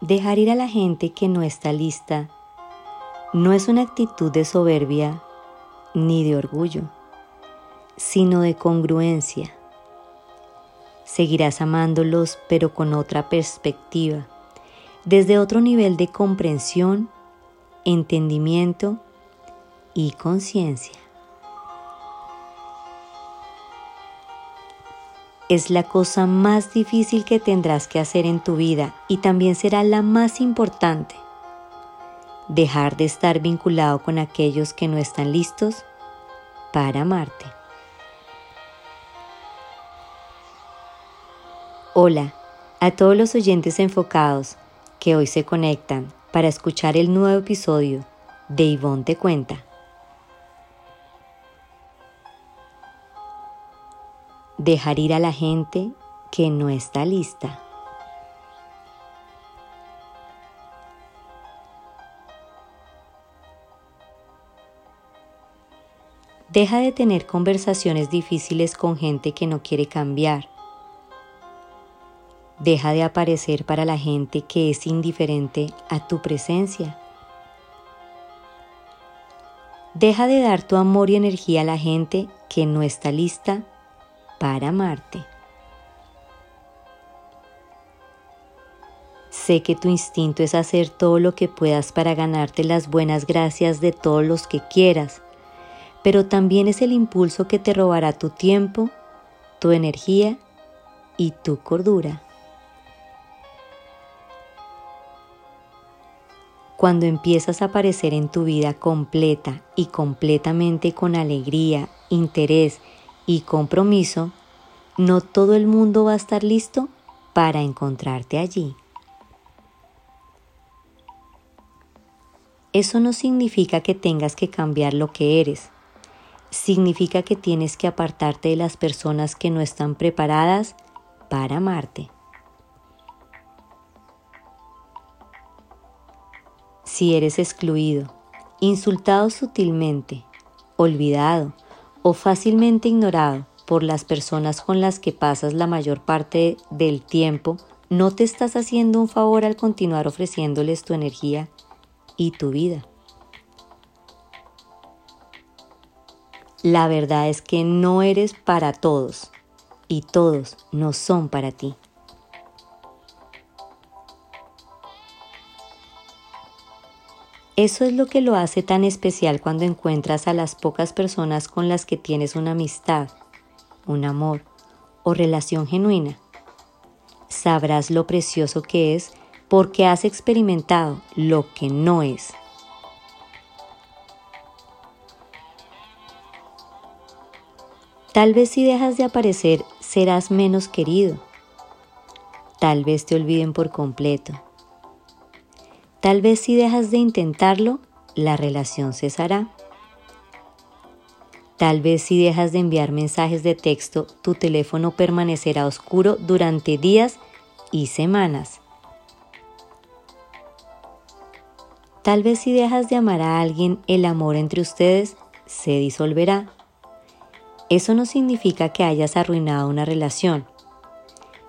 Dejar ir a la gente que no está lista no es una actitud de soberbia ni de orgullo, sino de congruencia. Seguirás amándolos pero con otra perspectiva, desde otro nivel de comprensión, entendimiento y conciencia. Es la cosa más difícil que tendrás que hacer en tu vida y también será la más importante. Dejar de estar vinculado con aquellos que no están listos para amarte. Hola a todos los oyentes enfocados que hoy se conectan para escuchar el nuevo episodio de Ivonne Te Cuenta. Dejar ir a la gente que no está lista. Deja de tener conversaciones difíciles con gente que no quiere cambiar. Deja de aparecer para la gente que es indiferente a tu presencia. Deja de dar tu amor y energía a la gente que no está lista para amarte. Sé que tu instinto es hacer todo lo que puedas para ganarte las buenas gracias de todos los que quieras, pero también es el impulso que te robará tu tiempo, tu energía y tu cordura. Cuando empiezas a aparecer en tu vida completa y completamente con alegría, interés y compromiso, no todo el mundo va a estar listo para encontrarte allí. Eso no significa que tengas que cambiar lo que eres. Significa que tienes que apartarte de las personas que no están preparadas para amarte. Si eres excluido, insultado sutilmente, olvidado, o fácilmente ignorado por las personas con las que pasas la mayor parte del tiempo, no te estás haciendo un favor al continuar ofreciéndoles tu energía y tu vida. La verdad es que no eres para todos y todos no son para ti. Eso es lo que lo hace tan especial cuando encuentras a las pocas personas con las que tienes una amistad, un amor o relación genuina. Sabrás lo precioso que es porque has experimentado lo que no es. Tal vez si dejas de aparecer serás menos querido. Tal vez te olviden por completo. Tal vez si dejas de intentarlo, la relación cesará. Tal vez si dejas de enviar mensajes de texto, tu teléfono permanecerá oscuro durante días y semanas. Tal vez si dejas de amar a alguien, el amor entre ustedes se disolverá. Eso no significa que hayas arruinado una relación.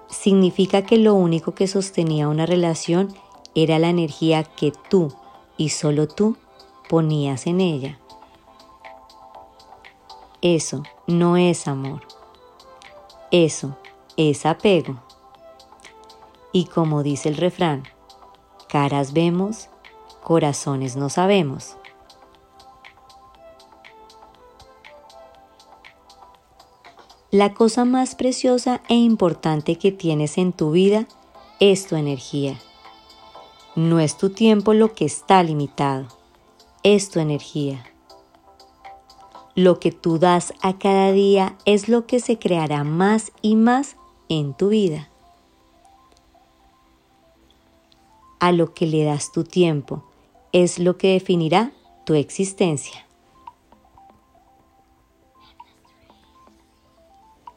Significa que lo único que sostenía una relación era la energía que tú y solo tú ponías en ella. Eso no es amor. Eso es apego. Y como dice el refrán, caras vemos, corazones no sabemos. La cosa más preciosa e importante que tienes en tu vida es tu energía. No es tu tiempo lo que está limitado, es tu energía. Lo que tú das a cada día es lo que se creará más y más en tu vida. A lo que le das tu tiempo es lo que definirá tu existencia.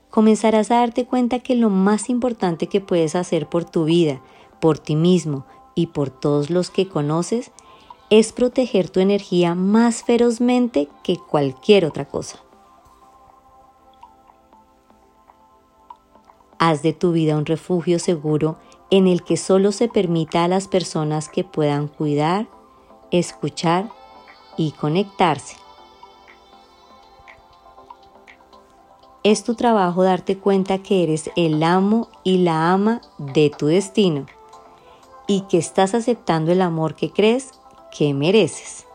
Comenzarás a darte cuenta que lo más importante que puedes hacer por tu vida, por ti mismo y por todos los que conoces es proteger tu energía más ferozmente que cualquier otra cosa. Haz de tu vida un refugio seguro en el que solo se permita a las personas que puedan cuidar, escuchar y conectarse. Es tu trabajo darte cuenta que eres el amo y la ama de tu destino y que estás aceptando el amor que crees que mereces.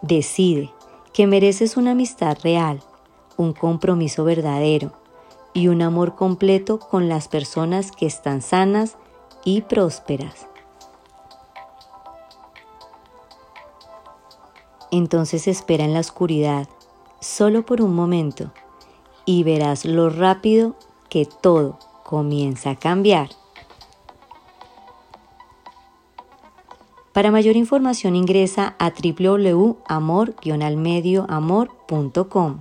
Decide que mereces una amistad real, un compromiso verdadero y un amor completo con las personas que están sanas y prósperas. Entonces espera en la oscuridad solo por un momento y verás lo rápido que todo comienza a cambiar. Para mayor información ingresa a www.amor-almedioamor.com.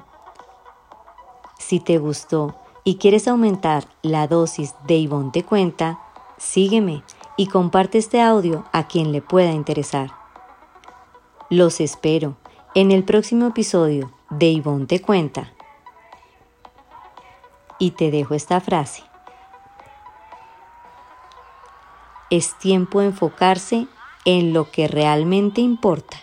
Si te gustó y quieres aumentar la dosis de Ivonne Te Cuenta, sígueme y comparte este audio a quien le pueda interesar. Los espero en el próximo episodio de Ivonne Te Cuenta. Y te dejo esta frase. Es tiempo de enfocarse en lo que realmente importa.